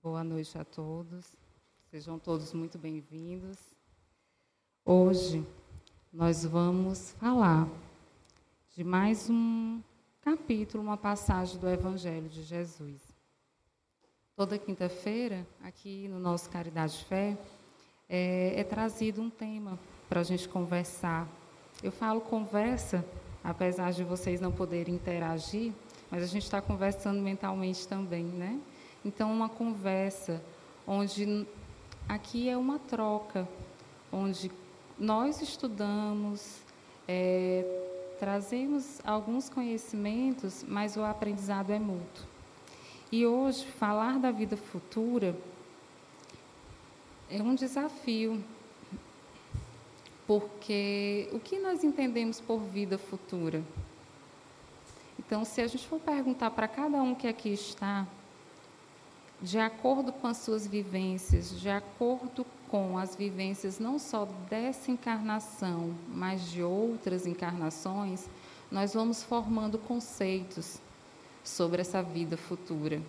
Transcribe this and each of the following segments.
Boa noite a todos. Sejam todos muito bem-vindos. Hoje nós vamos falar de mais um capítulo, uma passagem do Evangelho de Jesus. Toda quinta-feira, aqui no nosso Caridade Fé, é, é trazido um tema para a gente conversar. Eu falo conversa, apesar de vocês não poderem interagir, mas a gente está conversando mentalmente também, né? Então, uma conversa onde aqui é uma troca, onde nós estudamos, é, trazemos alguns conhecimentos, mas o aprendizado é mútuo. E hoje, falar da vida futura é um desafio, porque o que nós entendemos por vida futura? Então, se a gente for perguntar para cada um que aqui está, de acordo com as suas vivências, de acordo com as vivências não só dessa encarnação, mas de outras encarnações, nós vamos formando conceitos sobre essa vida futura.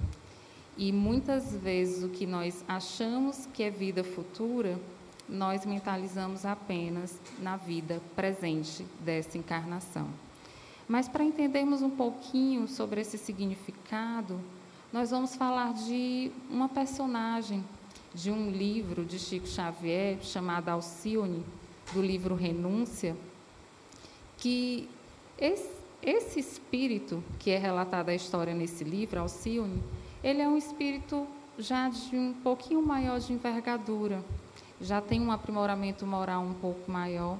E muitas vezes o que nós achamos que é vida futura, nós mentalizamos apenas na vida presente dessa encarnação. Mas para entendermos um pouquinho sobre esse significado, nós vamos falar de uma personagem de um livro de Chico Xavier chamado Alcione, do livro Renúncia, que esse, esse espírito que é relatado a história nesse livro, Alcione, ele é um espírito já de um pouquinho maior de envergadura, já tem um aprimoramento moral um pouco maior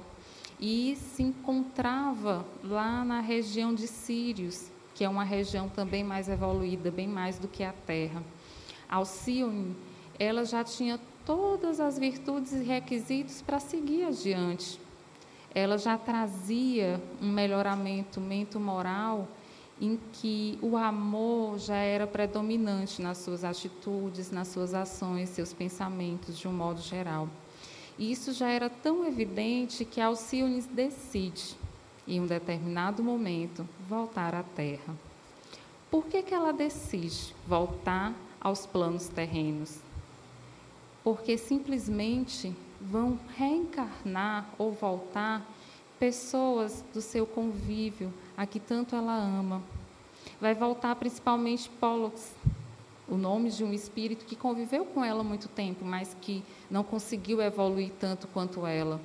e se encontrava lá na região de Sírios, que é uma região também mais evoluída, bem mais do que a Terra. Alcione, ela já tinha todas as virtudes e requisitos para seguir adiante. Ela já trazia um melhoramento mento-moral em que o amor já era predominante nas suas atitudes, nas suas ações, seus pensamentos, de um modo geral. E isso já era tão evidente que Alcione decide, em um determinado momento, voltar à Terra. Por que, que ela decide voltar aos planos terrenos? Porque simplesmente vão reencarnar ou voltar pessoas do seu convívio, a que tanto ela ama. Vai voltar principalmente Pollux, o nome de um espírito que conviveu com ela muito tempo, mas que não conseguiu evoluir tanto quanto ela,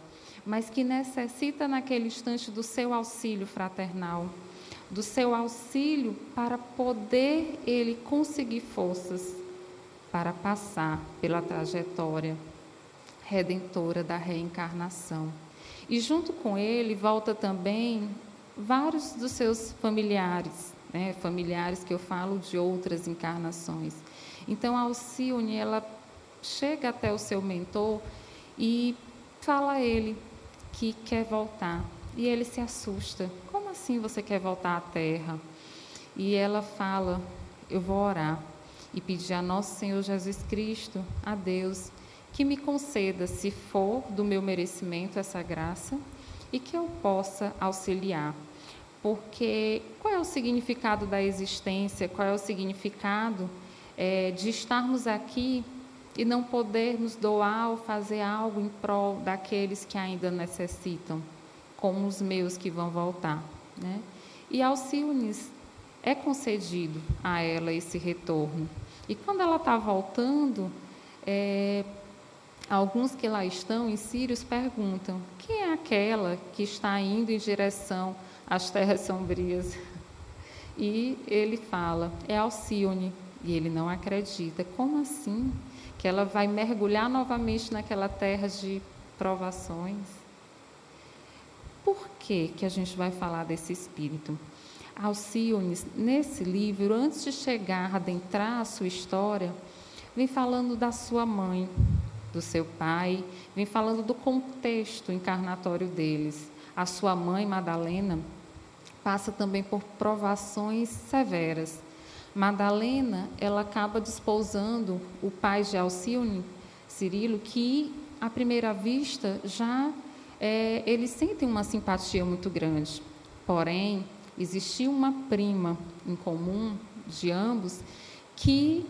mas que necessita naquele instante do seu auxílio fraternal, do seu auxílio para poder ele conseguir forças para passar pela trajetória redentora da reencarnação. E junto com ele volta também vários dos seus familiares, né, familiares que eu falo de outras encarnações. Então, a Alcione, ela chega até o seu mentor e fala a ele que quer voltar. E ele se assusta. Como assim você quer voltar à Terra? E ela fala: Eu vou orar e pedir a nosso Senhor Jesus Cristo, a Deus, que me conceda, se for do meu merecimento, essa graça e que eu possa auxiliar porque qual é o significado da existência, qual é o significado é, de estarmos aqui e não podermos doar ou fazer algo em prol daqueles que ainda necessitam, como os meus que vão voltar. Né? E Alciunes é concedido a ela esse retorno. E quando ela está voltando, é, alguns que lá estão em Sírios perguntam: quem é aquela que está indo em direção as terras sombrias. E ele fala, é Alcione, e ele não acredita. Como assim? Que ela vai mergulhar novamente naquela terra de provações? Por que, que a gente vai falar desse espírito? Alcione, nesse livro, antes de chegar a adentrar a sua história, vem falando da sua mãe, do seu pai, vem falando do contexto encarnatório deles. A sua mãe, Madalena, passa também por provações severas. Madalena, ela acaba desposando o pai de Alcione, Cirilo, que à primeira vista já é, eles sentem uma simpatia muito grande. Porém, existia uma prima em comum de ambos que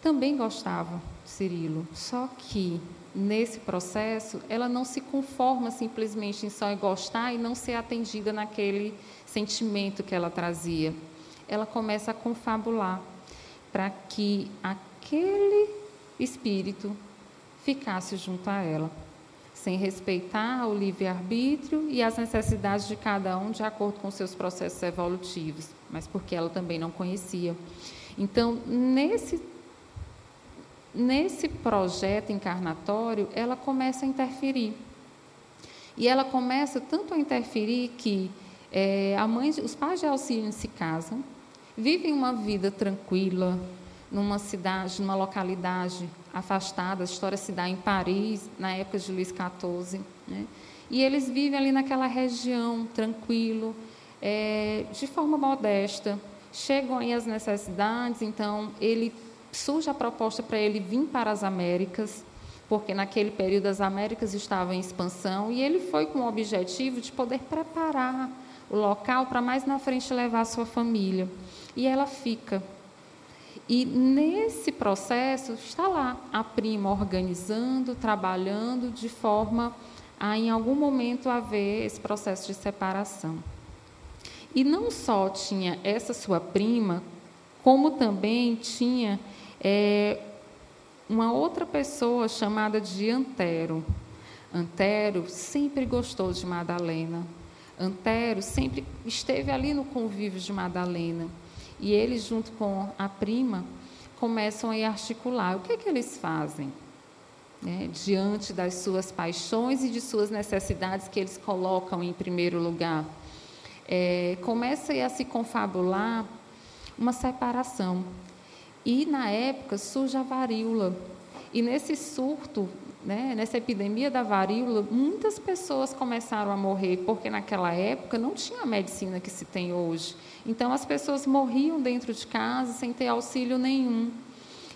também gostava de Cirilo, só que nesse processo ela não se conforma simplesmente em só gostar e não ser atendida naquele sentimento que ela trazia. Ela começa a confabular para que aquele espírito ficasse junto a ela, sem respeitar o livre-arbítrio e as necessidades de cada um de acordo com seus processos evolutivos, mas porque ela também não conhecia. Então, nesse nesse projeto encarnatório, ela começa a interferir. E ela começa tanto a interferir que é, a mãe, os pais de Alcine se casam, vivem uma vida tranquila, numa cidade, numa localidade afastada. A história se dá em Paris, na época de Luís XIV. Né? E eles vivem ali naquela região, tranquilo, é, de forma modesta. Chegam aí as necessidades, então ele surge a proposta para ele vir para as Américas, porque naquele período as Américas estavam em expansão, e ele foi com o objetivo de poder preparar o local para mais na frente levar a sua família. E ela fica. E nesse processo está lá a prima organizando, trabalhando de forma a em algum momento haver esse processo de separação. E não só tinha essa sua prima, como também tinha é, uma outra pessoa chamada de Antero. Antero sempre gostou de Madalena. Antero sempre esteve ali no convívio de Madalena. E eles, junto com a prima, começam a articular. O que, é que eles fazem? Né, diante das suas paixões e de suas necessidades que eles colocam em primeiro lugar. É, começa a se confabular uma separação. E, na época, surge a varíola. E nesse surto, né, nessa epidemia da varíola, muitas pessoas começaram a morrer, porque naquela época não tinha a medicina que se tem hoje. Então, as pessoas morriam dentro de casa sem ter auxílio nenhum.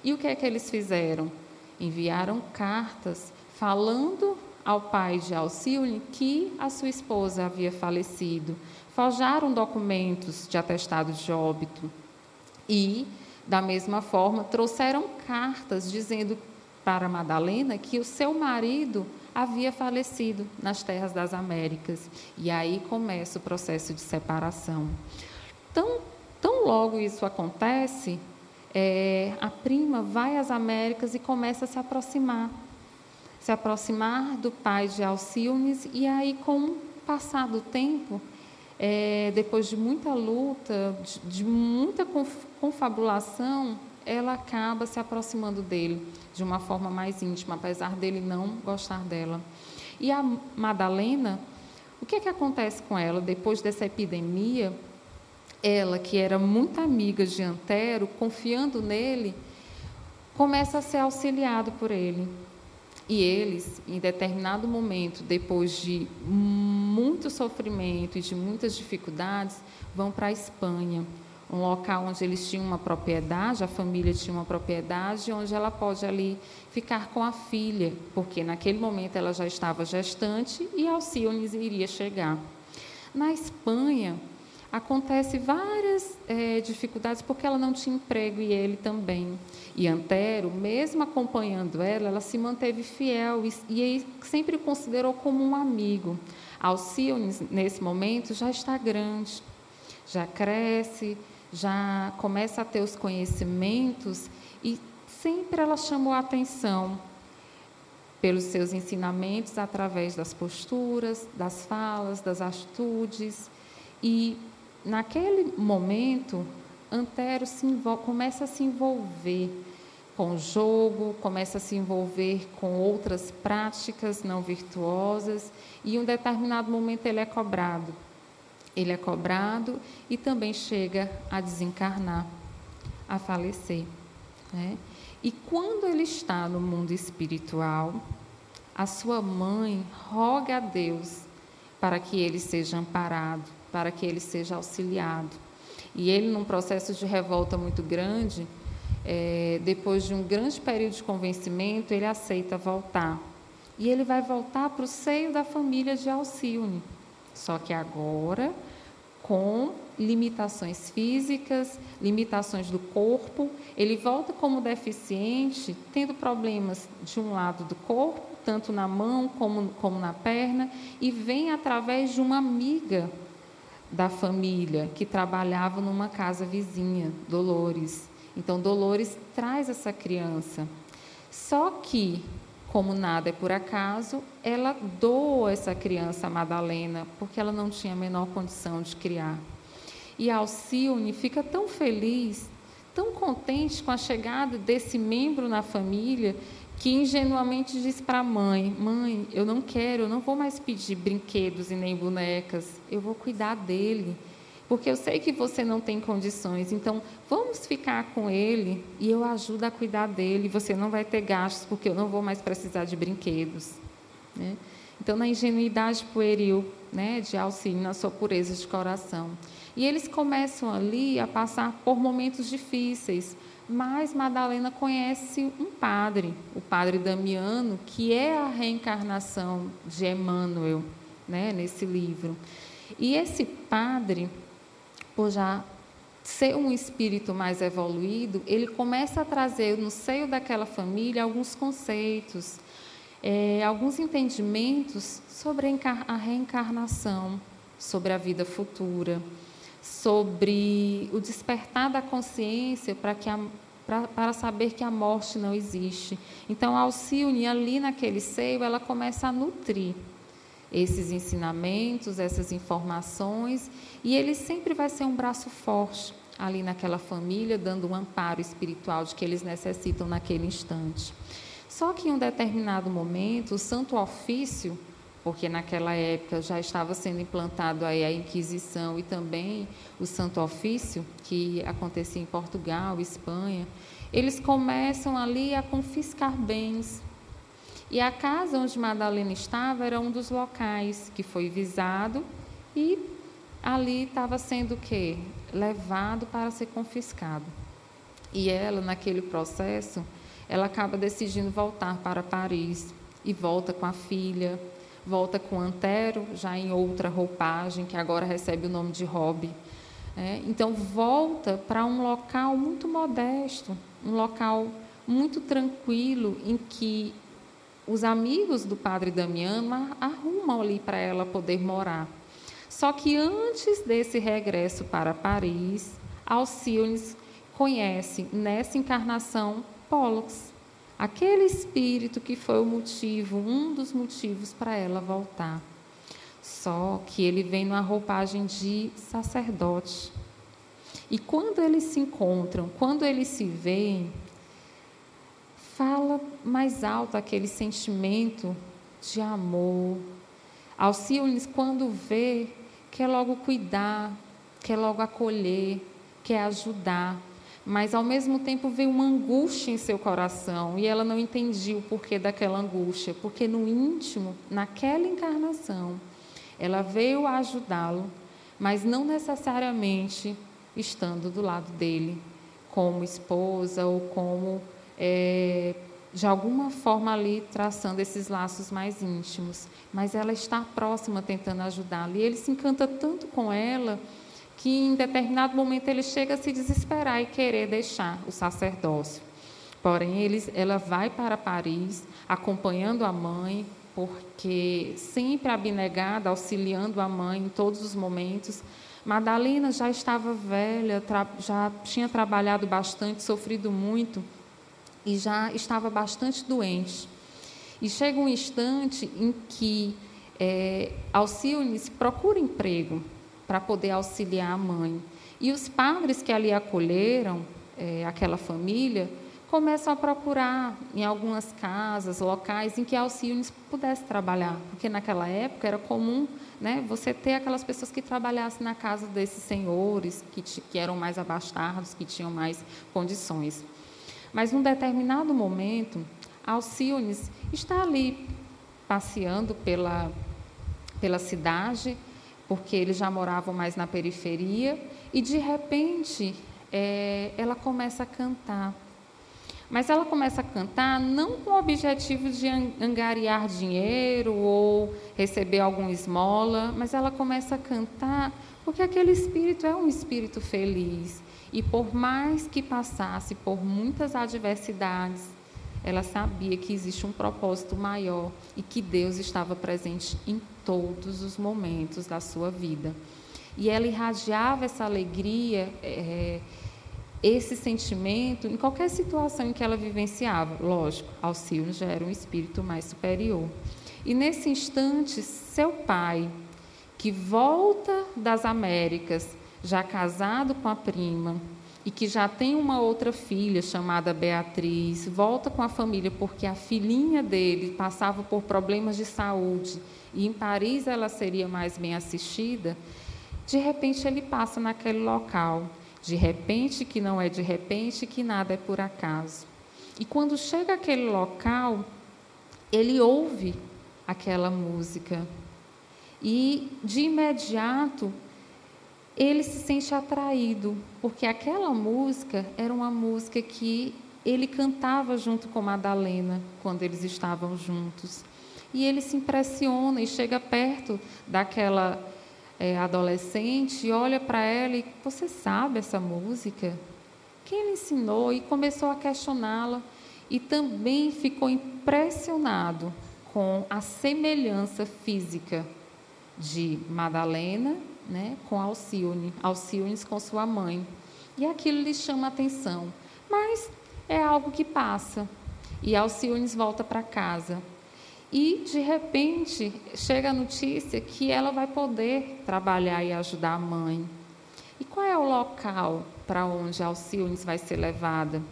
E o que é que eles fizeram? Enviaram cartas falando ao pai de Alcíone que a sua esposa havia falecido. Forjaram documentos de atestado de óbito. E da mesma forma, trouxeram cartas dizendo para Madalena que o seu marido havia falecido nas terras das Américas. E aí começa o processo de separação. Tão, tão logo isso acontece, é, a prima vai às Américas e começa a se aproximar. Se aproximar do pai de Alcíones, e aí, com o passar do tempo, é, depois de muita luta, de, de muita confabulação, ela acaba se aproximando dele de uma forma mais íntima, apesar dele não gostar dela. E a Madalena, o que é que acontece com ela depois dessa epidemia? Ela, que era muito amiga de Antero, confiando nele, começa a ser auxiliado por ele. E eles, em determinado momento, depois de muito sofrimento e de muitas dificuldades, vão para a Espanha, um local onde eles tinham uma propriedade, a família tinha uma propriedade, onde ela pode ali ficar com a filha, porque naquele momento ela já estava gestante e Alcíones iria chegar. Na Espanha, acontece várias é, dificuldades porque ela não tinha emprego e ele também. E Antero, mesmo acompanhando ela, ela se manteve fiel e, e sempre o considerou como um amigo. Alcione, nesse momento, já está grande, já cresce, já começa a ter os conhecimentos e sempre ela chamou a atenção pelos seus ensinamentos através das posturas, das falas, das atitudes e naquele momento, Antero começa a se envolver com o jogo, começa a se envolver com outras práticas não virtuosas, e em um determinado momento ele é cobrado. Ele é cobrado e também chega a desencarnar, a falecer. Né? E quando ele está no mundo espiritual, a sua mãe roga a Deus para que ele seja amparado para que ele seja auxiliado. E ele, num processo de revolta muito grande, é, depois de um grande período de convencimento, ele aceita voltar. E ele vai voltar para o seio da família de Alcione. Só que agora com limitações físicas, limitações do corpo. Ele volta como deficiente, tendo problemas de um lado do corpo, tanto na mão como, como na perna, e vem através de uma amiga da família que trabalhava numa casa vizinha, Dolores. Então, Dolores traz essa criança. Só que, como nada é por acaso, ela doa essa criança a Madalena, porque ela não tinha a menor condição de criar. E Alcione fica tão feliz, tão contente com a chegada desse membro na família, que ingenuamente diz para a mãe: Mãe, eu não quero, eu não vou mais pedir brinquedos e nem bonecas, eu vou cuidar dele. Porque eu sei que você não tem condições, então vamos ficar com ele e eu ajudo a cuidar dele. Você não vai ter gastos, porque eu não vou mais precisar de brinquedos. Né? Então, na ingenuidade pueril né, de auxílio, na sua pureza de coração. E eles começam ali a passar por momentos difíceis, mas Madalena conhece um padre, o padre Damiano, que é a reencarnação de Emmanuel, né, nesse livro. E esse padre, por já ser um espírito mais evoluído, ele começa a trazer no seio daquela família alguns conceitos, é, alguns entendimentos sobre a reencarnação, sobre a vida futura sobre o despertar da consciência para que a, para, saber que a morte não existe. Então, a Alcione, ali naquele seio, ela começa a nutrir esses ensinamentos, essas informações, e ele sempre vai ser um braço forte ali naquela família, dando um amparo espiritual de que eles necessitam naquele instante. Só que em um determinado momento, o Santo Ofício porque naquela época já estava sendo implantado aí a Inquisição e também o Santo Ofício, que acontecia em Portugal, Espanha, eles começam ali a confiscar bens. E a casa onde Madalena estava era um dos locais que foi visado e ali estava sendo o quê? Levado para ser confiscado. E ela, naquele processo, ela acaba decidindo voltar para Paris e volta com a filha, volta com Antero, já em outra roupagem, que agora recebe o nome de Hobby. É, então, volta para um local muito modesto, um local muito tranquilo, em que os amigos do padre Damiano arrumam ali para ela poder morar. Só que antes desse regresso para Paris, Alcione conhece nessa encarnação Pollux, aquele espírito que foi o motivo, um dos motivos para ela voltar. Só que ele vem numa roupagem de sacerdote. E quando eles se encontram, quando eles se veem, fala mais alto aquele sentimento de amor. Alcione, quando vê, quer logo cuidar, quer logo acolher, quer ajudar mas ao mesmo tempo veio uma angústia em seu coração e ela não entendia o porquê daquela angústia, porque no íntimo, naquela encarnação, ela veio ajudá-lo, mas não necessariamente estando do lado dele, como esposa ou como, é, de alguma forma, ali traçando esses laços mais íntimos. Mas ela está próxima, tentando ajudá-lo. E ele se encanta tanto com ela que em determinado momento ele chega a se desesperar e querer deixar o sacerdócio. Porém, ele, ela vai para Paris, acompanhando a mãe, porque sempre abnegada, auxiliando a mãe em todos os momentos. Madalena já estava velha, já tinha trabalhado bastante, sofrido muito e já estava bastante doente. E chega um instante em que é, Alcione procura emprego para poder auxiliar a mãe. E os padres que ali acolheram é, aquela família começam a procurar em algumas casas, locais em que Alcione pudesse trabalhar, porque naquela época era comum né, você ter aquelas pessoas que trabalhassem na casa desses senhores, que, que eram mais abastados, que tinham mais condições. Mas, num determinado momento, Alcione está ali passeando pela, pela cidade porque eles já moravam mais na periferia, e de repente é, ela começa a cantar. Mas ela começa a cantar não com o objetivo de angariar dinheiro ou receber alguma esmola, mas ela começa a cantar porque aquele espírito é um espírito feliz. E por mais que passasse por muitas adversidades, ela sabia que existe um propósito maior e que Deus estava presente em todos os momentos da sua vida. E ela irradiava essa alegria. É, esse sentimento em qualquer situação em que ela vivenciava. Lógico, Alcione já era um espírito mais superior. E nesse instante, seu pai, que volta das Américas, já casado com a prima, e que já tem uma outra filha chamada Beatriz, volta com a família porque a filhinha dele passava por problemas de saúde e em Paris ela seria mais bem assistida. De repente ele passa naquele local de repente, que não é de repente, que nada é por acaso. E quando chega aquele local, ele ouve aquela música. E de imediato ele se sente atraído, porque aquela música era uma música que ele cantava junto com Madalena quando eles estavam juntos. E ele se impressiona e chega perto daquela é, adolescente olha para ela e você sabe essa música? Quem lhe ensinou? E começou a questioná-la e também ficou impressionado com a semelhança física de Madalena né, com Alcione, Alcione com sua mãe. E aquilo lhe chama a atenção. Mas é algo que passa. E Alcione volta para casa. E, de repente, chega a notícia que ela vai poder trabalhar e ajudar a mãe. E qual é o local para onde Alcione vai ser levada?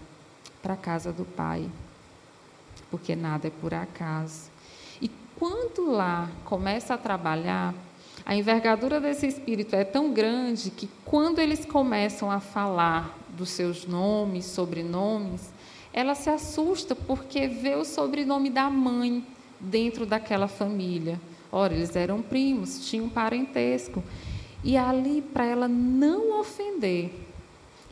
Para a casa do pai. Porque nada é por acaso. E quando lá começa a trabalhar, a envergadura desse espírito é tão grande que quando eles começam a falar dos seus nomes, sobrenomes, ela se assusta porque vê o sobrenome da mãe dentro daquela família. Ora, eles eram primos, tinham parentesco. E ali, para ela não ofender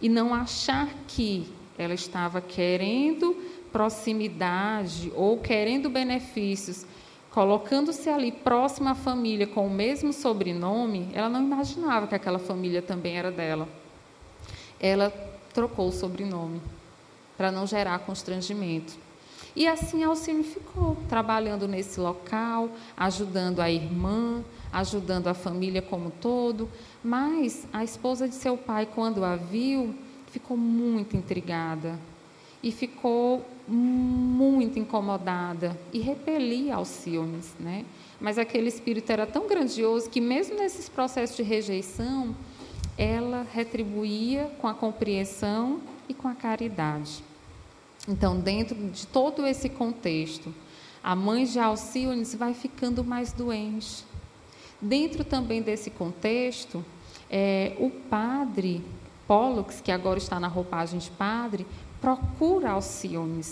e não achar que ela estava querendo proximidade ou querendo benefícios, colocando-se ali próxima à família com o mesmo sobrenome, ela não imaginava que aquela família também era dela. Ela trocou o sobrenome para não gerar constrangimento. E assim Alcine ficou, trabalhando nesse local, ajudando a irmã, ajudando a família como todo. Mas a esposa de seu pai, quando a viu, ficou muito intrigada e ficou muito incomodada e repelia Alcione, né? Mas aquele espírito era tão grandioso que mesmo nesses processos de rejeição, ela retribuía com a compreensão e com a caridade. Então, dentro de todo esse contexto, a mãe de Alcione vai ficando mais doente. Dentro também desse contexto, é, o padre Pollux, que agora está na roupagem de padre, procura Alcione,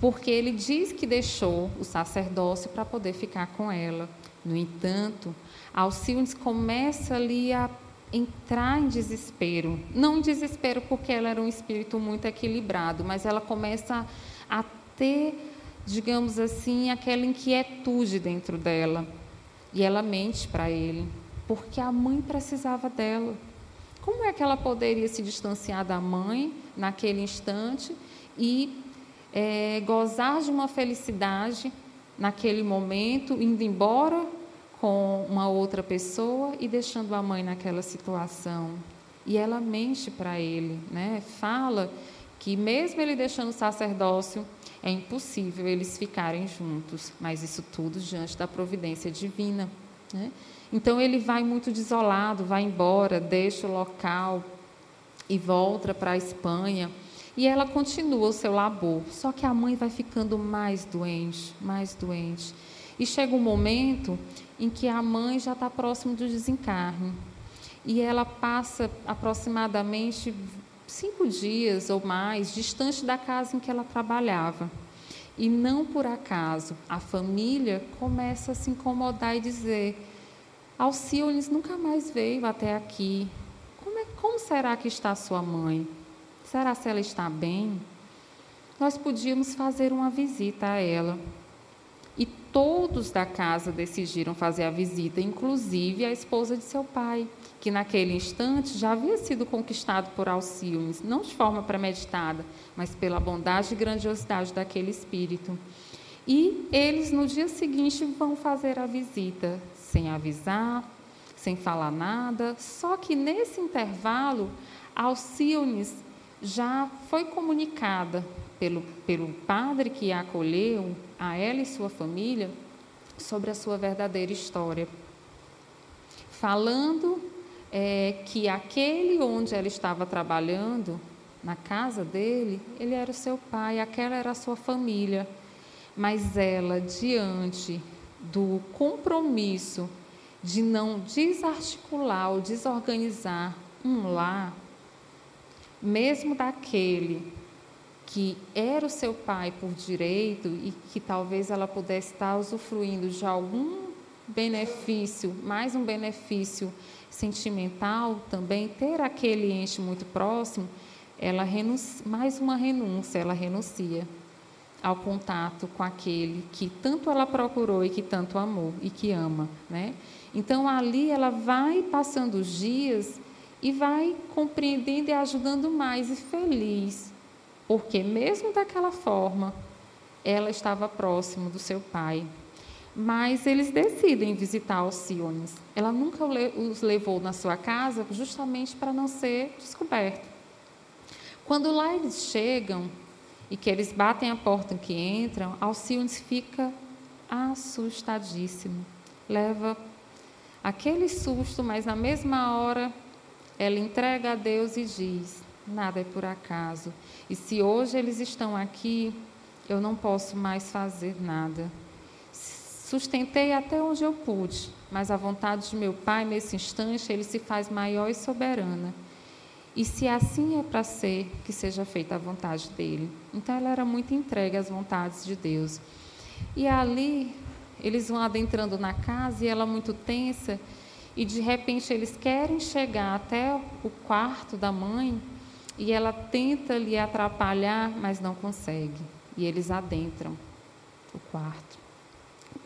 porque ele diz que deixou o sacerdócio para poder ficar com ela. No entanto, Alcione começa ali a entrar em desespero. Não em desespero porque ela era um espírito muito equilibrado, mas ela começa a ter, digamos assim, aquela inquietude dentro dela. E ela mente para ele, porque a mãe precisava dela. Como é que ela poderia se distanciar da mãe naquele instante e é, gozar de uma felicidade naquele momento, indo embora com uma outra pessoa e deixando a mãe naquela situação. E ela mente para ele, né? fala que, mesmo ele deixando o sacerdócio, é impossível eles ficarem juntos, mas isso tudo diante da providência divina. Né? Então ele vai muito desolado, vai embora, deixa o local e volta para a Espanha. E ela continua o seu labor, só que a mãe vai ficando mais doente, mais doente. E chega um momento em que a mãe já está próximo do desencarne. E ela passa aproximadamente cinco dias ou mais distante da casa em que ela trabalhava. E não por acaso, a família começa a se incomodar e dizer: Alcione nunca mais veio até aqui. Como, será que está sua mãe? Será se ela está bem? nós podíamos fazer uma visita a ela. E todos da casa decidiram fazer a visita, inclusive a esposa de seu pai, que naquele instante já havia sido conquistado por Alcione, não de forma premeditada, mas pela bondade e grandiosidade daquele espírito. E eles, no dia seguinte, vão fazer a visita, sem avisar, sem falar nada. Só que nesse intervalo, Alcione já foi comunicada pelo, pelo padre que a acolheu, a ela e sua família, sobre a sua verdadeira história. Falando é, que aquele onde ela estava trabalhando, na casa dele, ele era o seu pai, aquela era a sua família. Mas ela, diante do compromisso de não desarticular ou desorganizar um lar, mesmo daquele que era o seu pai por direito e que talvez ela pudesse estar usufruindo de algum benefício, mais um benefício sentimental também, ter aquele ente muito próximo, ela renuncia, mais uma renúncia, ela renuncia ao contato com aquele que tanto ela procurou e que tanto amou e que ama, né? Então ali ela vai passando os dias e vai compreendendo e ajudando mais e feliz porque mesmo daquela forma, ela estava próximo do seu pai. Mas eles decidem visitar Alciones. Ela nunca os levou na sua casa justamente para não ser descoberto. Quando lá eles chegam e que eles batem a porta em que entram, Alciones fica assustadíssimo. Leva aquele susto, mas na mesma hora ela entrega a Deus e diz: Nada é por acaso. E se hoje eles estão aqui, eu não posso mais fazer nada. Sustentei até onde eu pude, mas a vontade de meu Pai, nesse instante, ele se faz maior e soberana. E se assim é para ser, que seja feita a vontade dele. Então ela era muito entregue às vontades de Deus. E ali, eles vão adentrando na casa e ela muito tensa, e de repente eles querem chegar até o quarto da mãe e ela tenta lhe atrapalhar, mas não consegue. E eles adentram o quarto.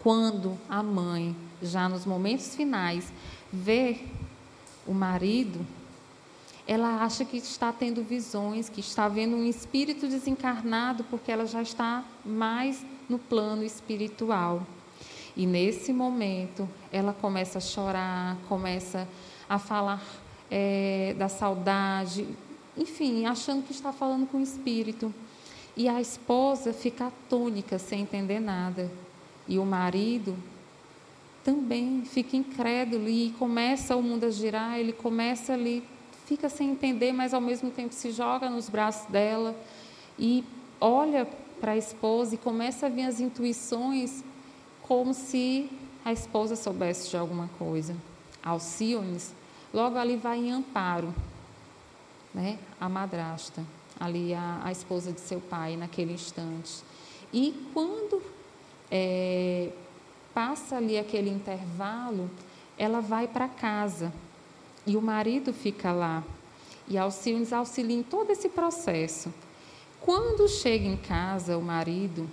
Quando a mãe, já nos momentos finais, vê o marido, ela acha que está tendo visões, que está vendo um espírito desencarnado, porque ela já está mais no plano espiritual. E nesse momento, ela começa a chorar, começa a falar é, da saudade, enfim, achando que está falando com o espírito. E a esposa fica atônica, sem entender nada. E o marido também fica incrédulo e começa o mundo a girar, ele começa ali, fica sem entender, mas ao mesmo tempo se joga nos braços dela e olha para a esposa e começa a vir as intuições como se a esposa soubesse de alguma coisa. Alciones logo ali vai em amparo né, a madrasta, ali a, a esposa de seu pai naquele instante. E quando é, passa ali aquele intervalo, ela vai para casa e o marido fica lá. E Alcides auxilia em todo esse processo. Quando chega em casa o marido,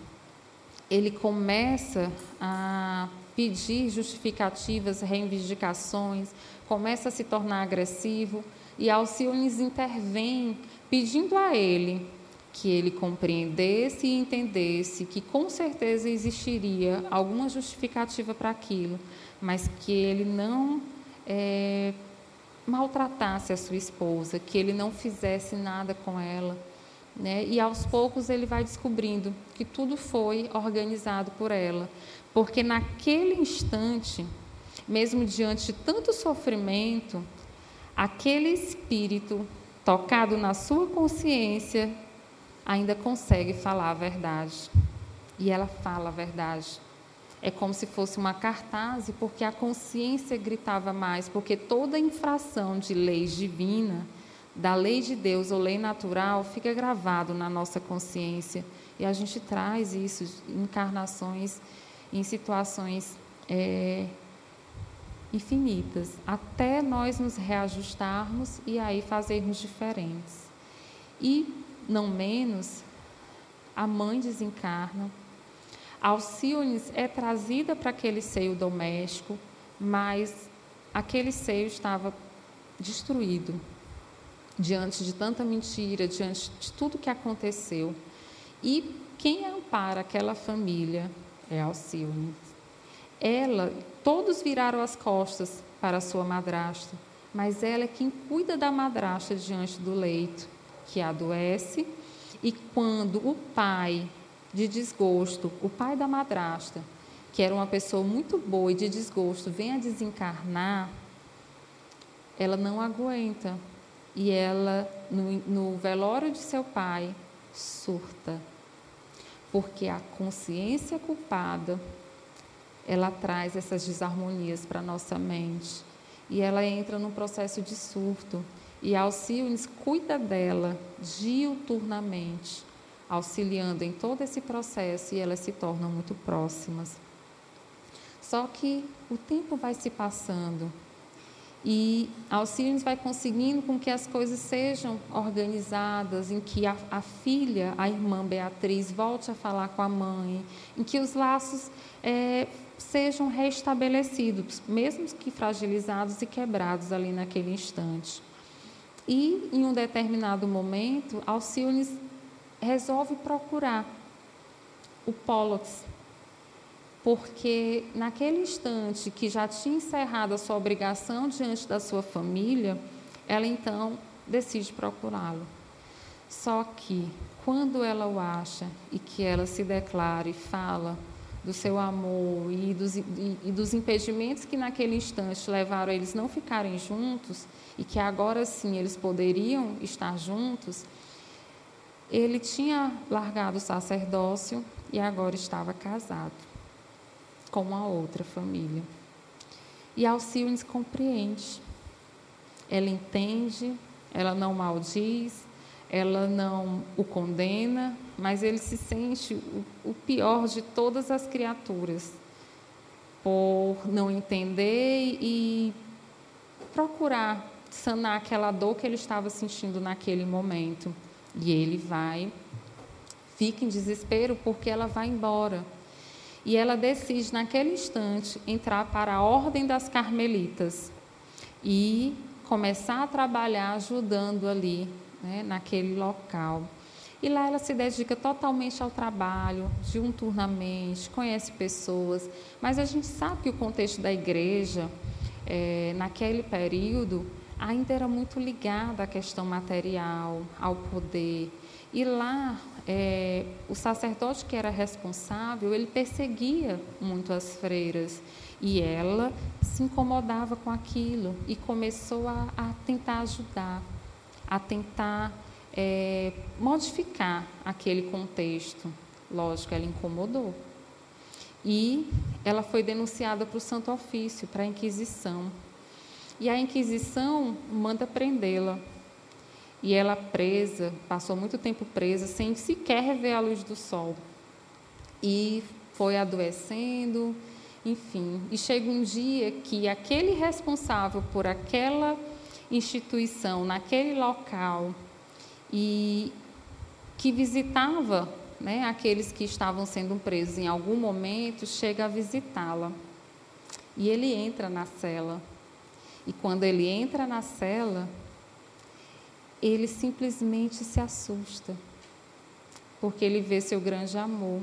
ele começa a pedir justificativas, reivindicações, começa a se tornar agressivo e Alciones intervém pedindo a ele que ele compreendesse e entendesse que com certeza existiria alguma justificativa para aquilo, mas que ele não é, maltratasse a sua esposa, que ele não fizesse nada com ela. Né? E aos poucos ele vai descobrindo que tudo foi organizado por ela, porque naquele instante, mesmo diante de tanto sofrimento, aquele espírito tocado na sua consciência ainda consegue falar a verdade. E ela fala a verdade. É como se fosse uma cartaz, porque a consciência gritava mais, porque toda infração de lei divina, da lei de Deus ou lei natural, fica gravado na nossa consciência. E a gente traz isso em encarnações, em situações é, infinitas, até nós nos reajustarmos e aí fazermos diferentes. E, não menos, a mãe desencarna, Alcione é trazida para aquele seio doméstico, mas aquele seio estava destruído diante de tanta mentira, diante de tudo que aconteceu. E quem ampara aquela família é Alcione. Ela, todos viraram as costas para a sua madrasta, mas ela é quem cuida da madrasta diante do leito, que adoece, e quando o pai de desgosto, o pai da madrasta, que era uma pessoa muito boa e de desgosto, vem a desencarnar, ela não aguenta. E ela, no, no velório de seu pai, surta. Porque a consciência culpada, ela traz essas desarmonias para a nossa mente. E ela entra num processo de surto. E Alcione cuida dela diuturnamente auxiliando em todo esse processo e elas se tornam muito próximas. Só que o tempo vai se passando e Alcides vai conseguindo com que as coisas sejam organizadas, em que a, a, filha, a irmã Beatriz, volte a falar com a mãe, em que os laços é, sejam restabelecidos, mesmo que fragilizados e quebrados ali naquele instante. E, em um determinado momento, Alcides resolve procurar o Pollux, porque naquele instante que já tinha encerrado a sua obrigação diante da sua família, ela então decide procurá-lo. Só que quando ela o acha e que ela se declara e fala do seu amor e dos, e, e dos impedimentos que naquele instante levaram eles não ficarem juntos e que agora sim eles poderiam estar juntos, ele tinha largado o sacerdócio e agora estava casado com uma outra família. E Alcione compreende. Ela entende, ela não maldiz, ela não o condena, mas ele se sente o pior de todas as criaturas por não entender e procurar sanar aquela dor que ele estava sentindo naquele momento. E ele vai, fica em desespero porque ela vai embora. E ela decide, naquele instante, entrar para a Ordem das Carmelitas e começar a trabalhar ajudando ali, né, naquele local. E lá ela se dedica totalmente ao trabalho, diuturnamente, conhece pessoas. Mas a gente sabe que o contexto da igreja, é, naquele período, ainda era muito ligada à questão material, ao poder. E lá, é, o sacerdote que era responsável, ele perseguia muito as freiras. E ela se incomodava com aquilo e começou a, a tentar ajudar, a tentar é, modificar aquele contexto. Lógico, ela incomodou. E ela foi denunciada para o Santo Ofício, para a Inquisição. E a Inquisição manda prendê-la. E ela presa, passou muito tempo presa, sem sequer ver a luz do sol. E foi adoecendo, enfim. E chega um dia que aquele responsável por aquela instituição, naquele local, e que visitava né, aqueles que estavam sendo presos em algum momento, chega a visitá-la. E ele entra na cela e quando ele entra na cela, ele simplesmente se assusta, porque ele vê seu grande amor.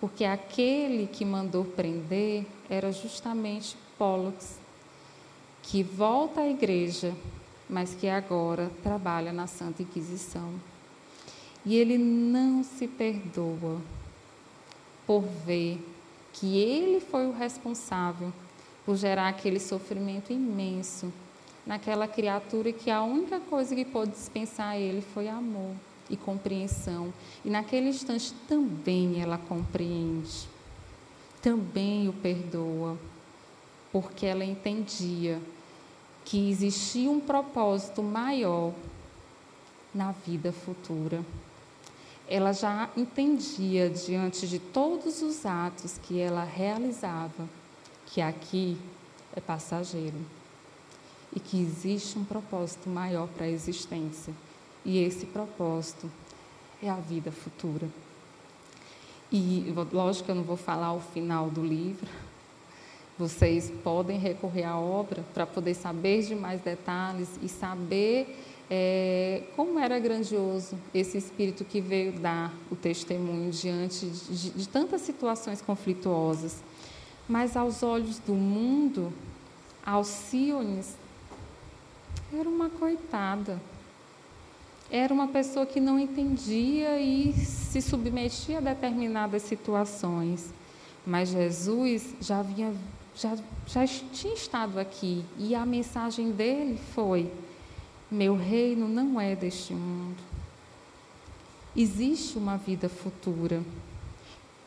Porque aquele que mandou prender era justamente Pollux, que volta à igreja, mas que agora trabalha na Santa Inquisição. E ele não se perdoa por ver que ele foi o responsável por gerar aquele sofrimento imenso naquela criatura que a única coisa que pôde dispensar a ele foi amor e compreensão. E naquele instante também ela compreende, também o perdoa, porque ela entendia que existia um propósito maior na vida futura. Ela já entendia, diante de todos os atos que ela realizava, que aqui é passageiro e que existe um propósito maior para a existência. E esse propósito é a vida futura. E, lógico que eu não vou falar o final do livro. Vocês podem recorrer à obra para poder saber de mais detalhes e saber é, como era grandioso esse espírito que veio dar o testemunho diante de, de, tantas situações conflituosas. Mas aos olhos do mundo, Alciones era uma coitada. Era uma pessoa que não entendia e se submetia a determinadas situações. Mas Jesus já, vinha, já, já tinha estado aqui e a mensagem dele foi: Meu reino não é deste mundo. Existe uma vida futura.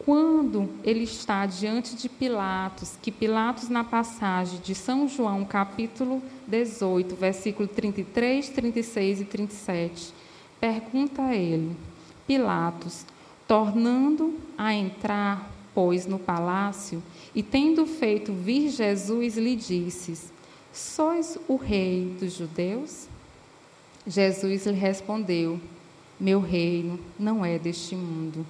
Quando ele está diante de Pilatos, que Pilatos, na passagem de São João, capítulo 18, versículo 33, 36 e 37, pergunta a ele: Pilatos, tornando a entrar, pois, no palácio, e tendo feito vir Jesus, lhe disse: Sois o rei dos judeus? Jesus lhe respondeu: Meu reino não é deste mundo.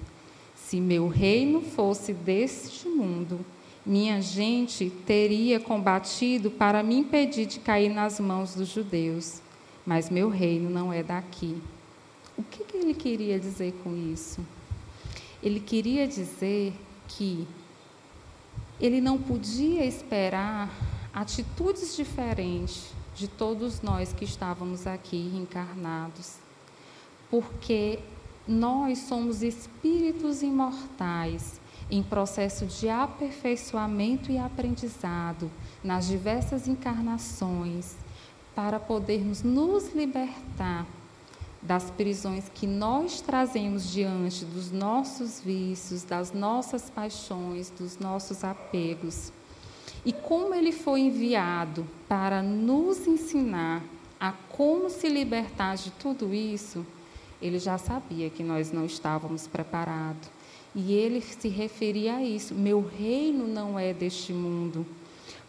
Se meu reino fosse deste mundo, minha gente teria combatido para me impedir de cair nas mãos dos judeus. Mas meu reino não é daqui. O que, que ele queria dizer com isso? Ele queria dizer que ele não podia esperar atitudes diferentes de todos nós que estávamos aqui encarnados, porque nós somos espíritos imortais em processo de aperfeiçoamento e aprendizado nas diversas encarnações para podermos nos libertar das prisões que nós trazemos diante dos nossos vícios, das nossas paixões, dos nossos apegos. E como ele foi enviado para nos ensinar a como se libertar de tudo isso, ele já sabia que nós não estávamos preparados. E ele se referia a isso: meu reino não é deste mundo.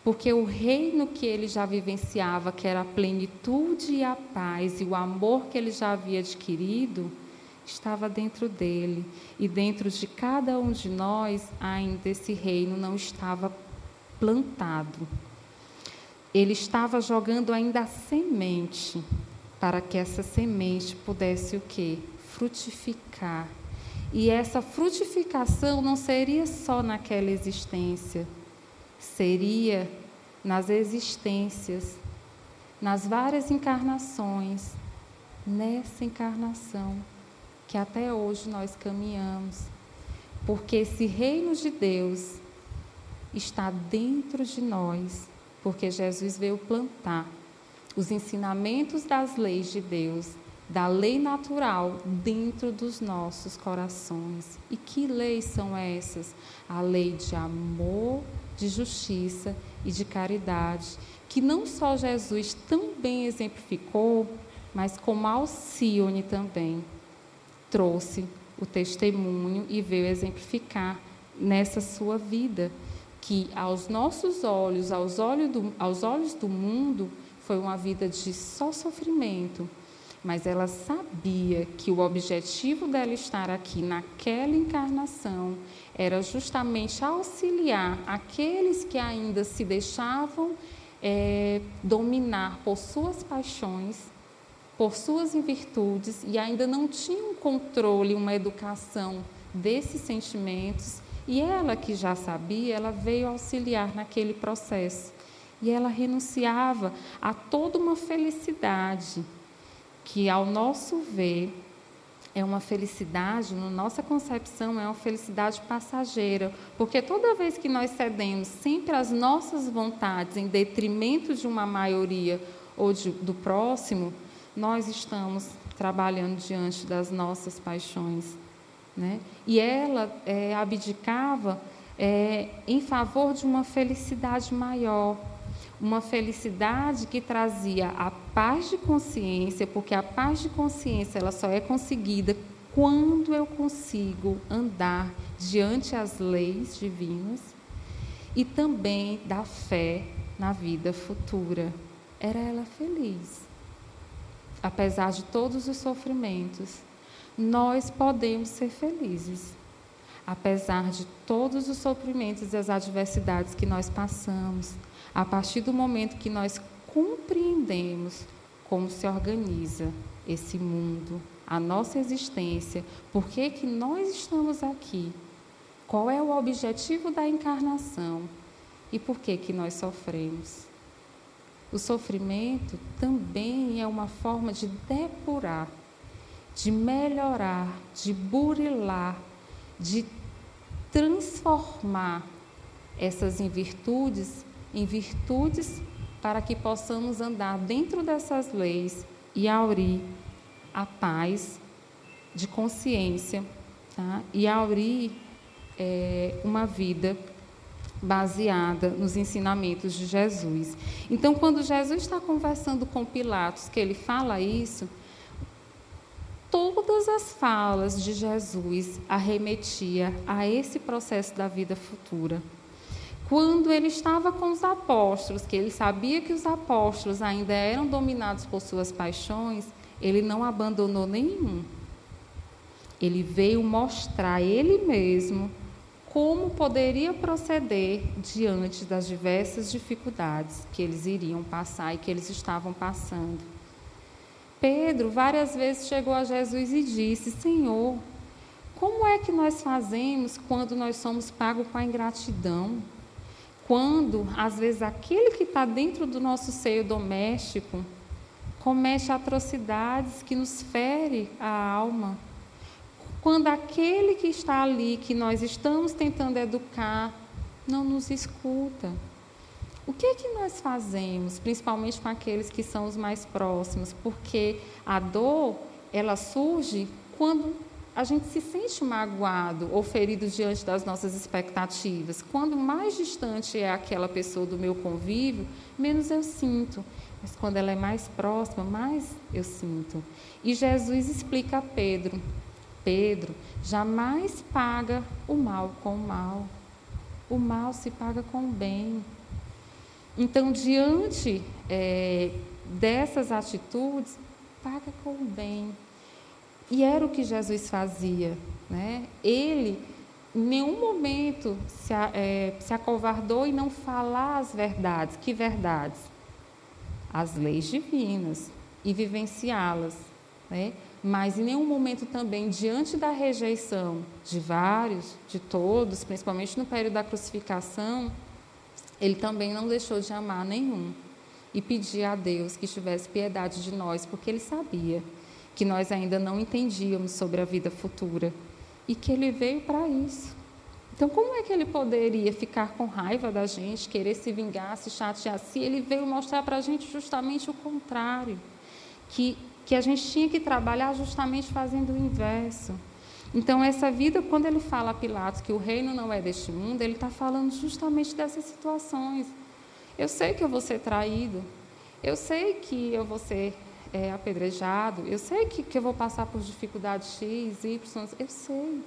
Porque o reino que ele já vivenciava, que era a plenitude e a paz e o amor que ele já havia adquirido, estava dentro dele. E dentro de cada um de nós, ainda esse reino não estava plantado. Ele estava jogando ainda a semente para que essa semente pudesse o quê? Frutificar. E essa frutificação não seria só naquela existência, seria nas existências, nas várias encarnações, nessa encarnação que até hoje nós caminhamos. Porque esse reino de Deus está dentro de nós, porque Jesus veio plantar os ensinamentos das leis de Deus, da lei natural dentro dos nossos corações. E que leis são essas? A lei de amor, de justiça e de caridade, que não só Jesus também exemplificou, mas como Alcione também trouxe o testemunho e veio exemplificar nessa sua vida, que aos nossos olhos, aos olhos do, aos olhos do mundo, foi uma vida de só sofrimento, mas ela sabia que o objetivo dela estar aqui naquela encarnação era justamente auxiliar aqueles que ainda se deixavam é, dominar por suas paixões, por suas virtudes e ainda não tinham controle, uma educação desses sentimentos. E ela que já sabia, ela veio auxiliar naquele processo. E ela renunciava a toda uma felicidade que, ao nosso ver, é uma felicidade, na nossa concepção, é uma felicidade passageira, porque toda vez que nós cedemos sempre às nossas vontades em detrimento de uma maioria ou de, do próximo, nós estamos trabalhando diante das nossas paixões. Né? E ela é, abdicava é, em favor de uma felicidade maior, uma felicidade que trazia a paz de consciência, porque a paz de consciência ela só é conseguida quando eu consigo andar diante as leis divinas e também da fé na vida futura. Era ela feliz. Apesar de todos os sofrimentos, nós podemos ser felizes. apesar de todos os sofrimentos e as adversidades que nós passamos, a partir do momento que nós compreendemos como se organiza esse mundo, a nossa existência, por que, que nós estamos aqui, qual é o objetivo da encarnação e por que, que nós sofremos. O sofrimento também é uma forma de depurar, de melhorar, de burilar, de transformar essas virtudes em virtudes para que possamos andar dentro dessas leis e aurir a paz de consciência tá? e aurir é, uma vida baseada nos ensinamentos de Jesus. Então, quando Jesus está conversando com Pilatos, que ele fala isso, todas as falas de Jesus arremetia a esse processo da vida futura. Quando ele estava com os apóstolos, que ele sabia que os apóstolos ainda eram dominados por suas paixões, ele não abandonou nenhum. Ele veio mostrar ele mesmo como poderia proceder diante das diversas dificuldades que eles iriam passar e que eles estavam passando. Pedro várias vezes chegou a Jesus e disse: Senhor, como é que nós fazemos quando nós somos pagos com a ingratidão? Quando, às vezes, aquele que está dentro do nosso seio doméstico comete atrocidades que nos fere a alma. Quando aquele que está ali, que nós estamos tentando educar, não nos escuta. O que é que nós fazemos, principalmente com aqueles que são os mais próximos? Porque a dor, ela surge quando a gente se sente magoado ou ferido diante das nossas expectativas. Quando mais distante é aquela pessoa do meu convívio, menos eu sinto. Mas quando ela é mais próxima, mais eu sinto. E Jesus explica a Pedro: Pedro, jamais paga o mal com o mal. O mal se paga com o bem. Então, diante é, dessas atitudes, paga com o bem. E era o que Jesus fazia. Né? Ele, em nenhum momento, se, é, se acovardou em não falar as verdades. Que verdades? As leis divinas e vivenciá-las. Né? Mas em nenhum momento também, diante da rejeição de vários, de todos, principalmente no período da crucificação, ele também não deixou de amar nenhum e pedir a Deus que tivesse piedade de nós, porque ele sabia que nós ainda não entendíamos sobre a vida futura e que ele veio para isso. Então, como é que ele poderia ficar com raiva da gente, querer se vingar, se chatear, se ele veio mostrar para a gente justamente o contrário? Que, que a gente tinha que trabalhar justamente fazendo o inverso. Então, essa vida, quando ele fala a Pilatos que o reino não é deste mundo, ele está falando justamente dessas situações. Eu sei que eu vou ser traído, eu sei que eu vou ser é, apedrejado, eu sei que, que eu vou passar por dificuldades X, Y, eu sei.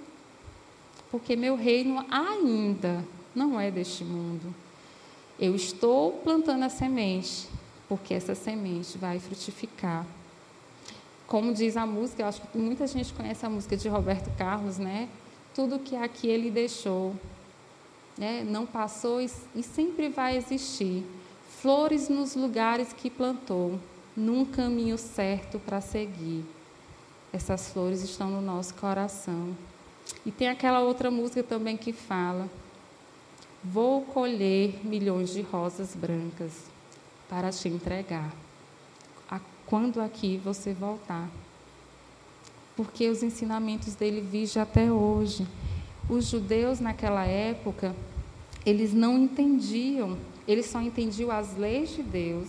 Porque meu reino ainda não é deste mundo. Eu estou plantando a semente, porque essa semente vai frutificar. Como diz a música, eu acho que muita gente conhece a música de Roberto Carlos, né? Tudo que aqui ele deixou, né? não passou e, e sempre vai existir. Flores nos lugares que plantou, num caminho certo para seguir. Essas flores estão no nosso coração. E tem aquela outra música também que fala: Vou colher milhões de rosas brancas para te entregar. Quando aqui você voltar. Porque os ensinamentos dele vigem até hoje. Os judeus naquela época, eles não entendiam, eles só entendiam as leis de Deus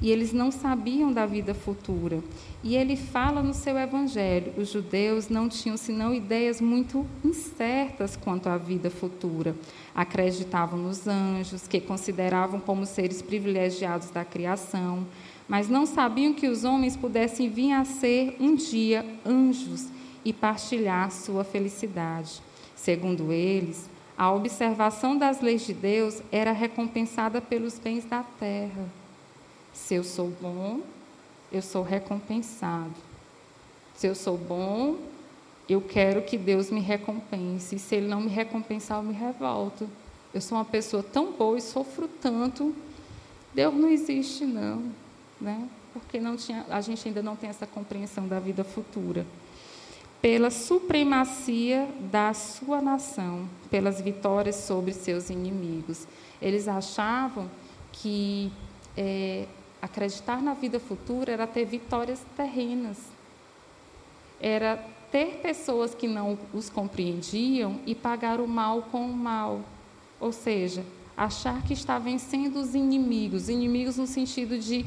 e eles não sabiam da vida futura. E ele fala no seu evangelho: os judeus não tinham senão ideias muito incertas quanto à vida futura. Acreditavam nos anjos, que consideravam como seres privilegiados da criação, mas não sabiam que os homens pudessem vir a ser um dia anjos e partilhar sua felicidade. Segundo eles, a observação das leis de Deus era recompensada pelos bens da terra. Se eu sou bom, eu sou recompensado. Se eu sou bom, eu quero que Deus me recompense. Se Ele não me recompensar, eu me revolto. Eu sou uma pessoa tão boa e sofro tanto. Deus não existe, não. Né? Porque não tinha, a gente ainda não tem essa compreensão da vida futura. Pela supremacia da sua nação, pelas vitórias sobre seus inimigos. Eles achavam que é, acreditar na vida futura era ter vitórias terrenas. Era ter pessoas que não os compreendiam e pagar o mal com o mal. Ou seja, achar que está vencendo os inimigos, inimigos no sentido de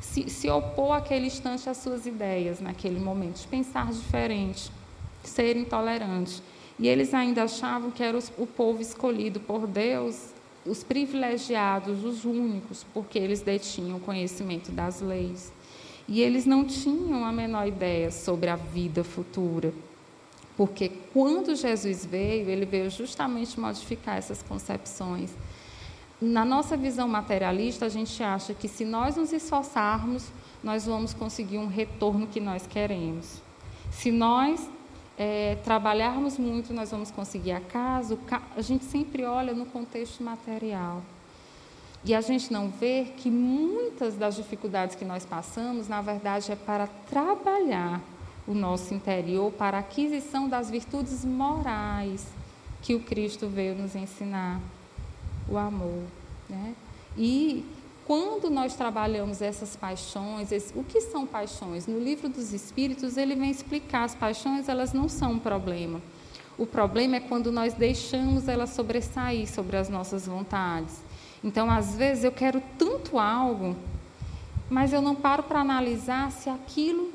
se, se opor àquele instante às suas ideias, naquele momento, de pensar diferente, ser intolerante. E eles ainda achavam que era o povo escolhido por Deus, os privilegiados, os únicos, porque eles detinham conhecimento das leis. E eles não tinham a menor ideia sobre a vida futura. Porque quando Jesus veio, ele veio justamente modificar essas concepções. Na nossa visão materialista, a gente acha que se nós nos esforçarmos, nós vamos conseguir um retorno que nós queremos. Se nós é, trabalharmos muito, nós vamos conseguir a casa. A gente sempre olha no contexto material. E a gente não vê que muitas das dificuldades que nós passamos, na verdade, é para trabalhar o nosso interior para a aquisição das virtudes morais que o Cristo veio nos ensinar, o amor. Né? E quando nós trabalhamos essas paixões, esse, o que são paixões? No livro dos Espíritos, ele vem explicar as paixões, elas não são um problema. O problema é quando nós deixamos elas sobressair sobre as nossas vontades. Então, às vezes, eu quero tanto algo, mas eu não paro para analisar se aquilo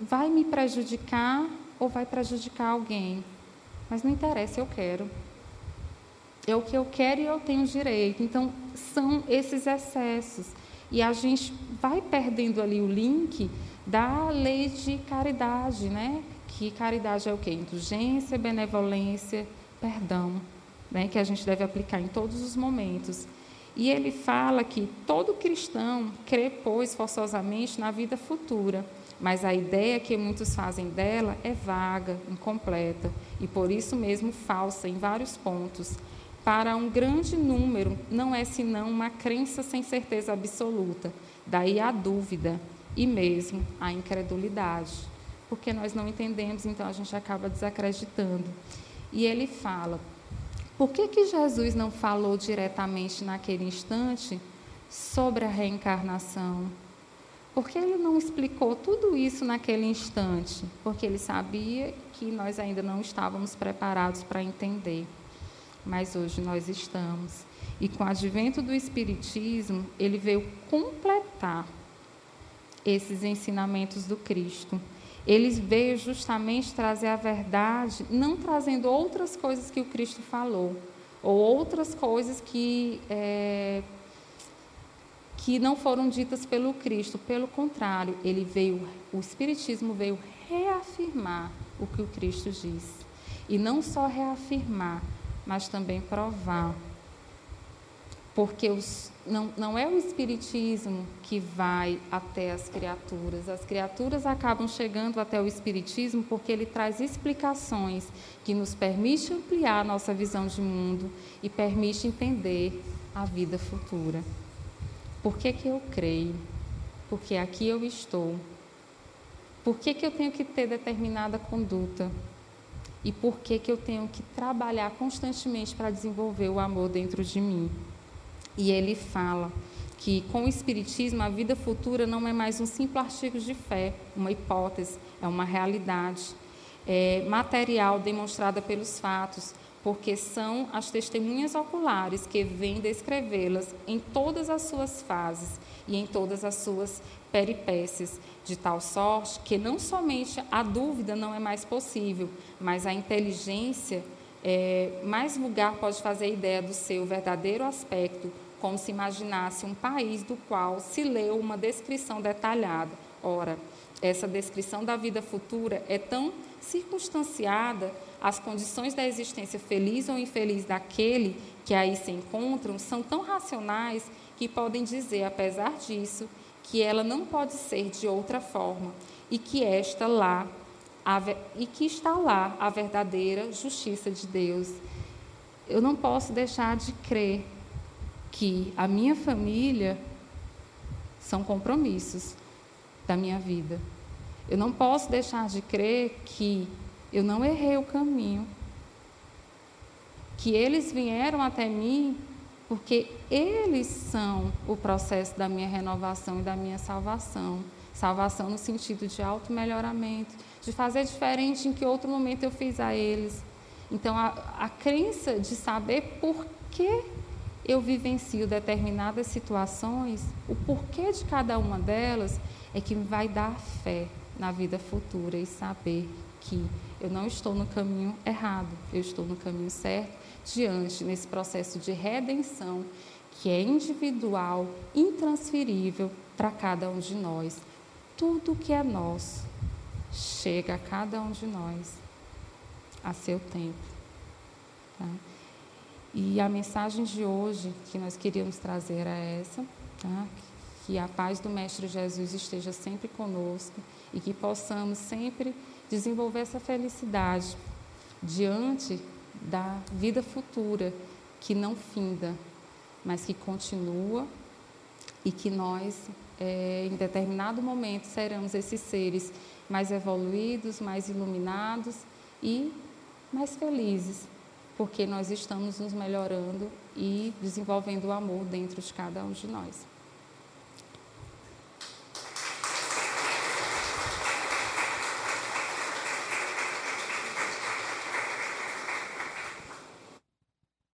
vai me prejudicar ou vai prejudicar alguém. Mas não interessa, eu quero. É o que eu quero e eu tenho direito. Então, são esses excessos. E a gente vai perdendo ali o link da lei de caridade, né? Que caridade é o quê? Indulgência, benevolência, perdão, né? que a gente deve aplicar em todos os momentos. E ele fala que todo cristão crê, pois, forçosamente na vida futura, mas a ideia que muitos fazem dela é vaga, incompleta e por isso mesmo falsa em vários pontos. Para um grande número, não é senão uma crença sem certeza absoluta, daí a dúvida e mesmo a incredulidade, porque nós não entendemos, então a gente acaba desacreditando. E ele fala: por que, que Jesus não falou diretamente naquele instante sobre a reencarnação? Por que ele não explicou tudo isso naquele instante? Porque ele sabia que nós ainda não estávamos preparados para entender. Mas hoje nós estamos. E com o advento do Espiritismo, ele veio completar esses ensinamentos do Cristo ele veio justamente trazer a verdade, não trazendo outras coisas que o Cristo falou, ou outras coisas que, é, que não foram ditas pelo Cristo. Pelo contrário, ele veio, o Espiritismo veio reafirmar o que o Cristo disse. E não só reafirmar, mas também provar porque os, não, não é o Espiritismo que vai até as criaturas. As criaturas acabam chegando até o Espiritismo porque ele traz explicações que nos permite ampliar a nossa visão de mundo e permite entender a vida futura. Por que, que eu creio? Porque aqui eu estou. Por que, que eu tenho que ter determinada conduta? E por que, que eu tenho que trabalhar constantemente para desenvolver o amor dentro de mim? E ele fala que com o Espiritismo a vida futura não é mais um simples artigo de fé, uma hipótese, é uma realidade é, material demonstrada pelos fatos, porque são as testemunhas oculares que vêm descrevê-las em todas as suas fases e em todas as suas peripécias, de tal sorte que não somente a dúvida não é mais possível, mas a inteligência é, mais vulgar pode fazer ideia do seu verdadeiro aspecto como se imaginasse um país do qual se leu uma descrição detalhada. Ora, essa descrição da vida futura é tão circunstanciada, as condições da existência feliz ou infeliz daquele que aí se encontram são tão racionais que podem dizer, apesar disso, que ela não pode ser de outra forma e que esta lá e que está lá a verdadeira justiça de Deus. Eu não posso deixar de crer que a minha família são compromissos da minha vida. Eu não posso deixar de crer que eu não errei o caminho, que eles vieram até mim porque eles são o processo da minha renovação e da minha salvação. Salvação no sentido de auto-melhoramento, de fazer diferente em que outro momento eu fiz a eles. Então, a, a crença de saber por que eu vivencio determinadas situações, o porquê de cada uma delas, é que vai dar fé na vida futura e saber que eu não estou no caminho errado, eu estou no caminho certo, diante nesse processo de redenção que é individual, intransferível para cada um de nós. Tudo que é nosso chega a cada um de nós a seu tempo. Tá? E a mensagem de hoje que nós queríamos trazer é essa, tá? que a paz do Mestre Jesus esteja sempre conosco e que possamos sempre desenvolver essa felicidade diante da vida futura que não finda, mas que continua e que nós, é, em determinado momento, seremos esses seres mais evoluídos, mais iluminados e mais felizes porque nós estamos nos melhorando e desenvolvendo o amor dentro de cada um de nós.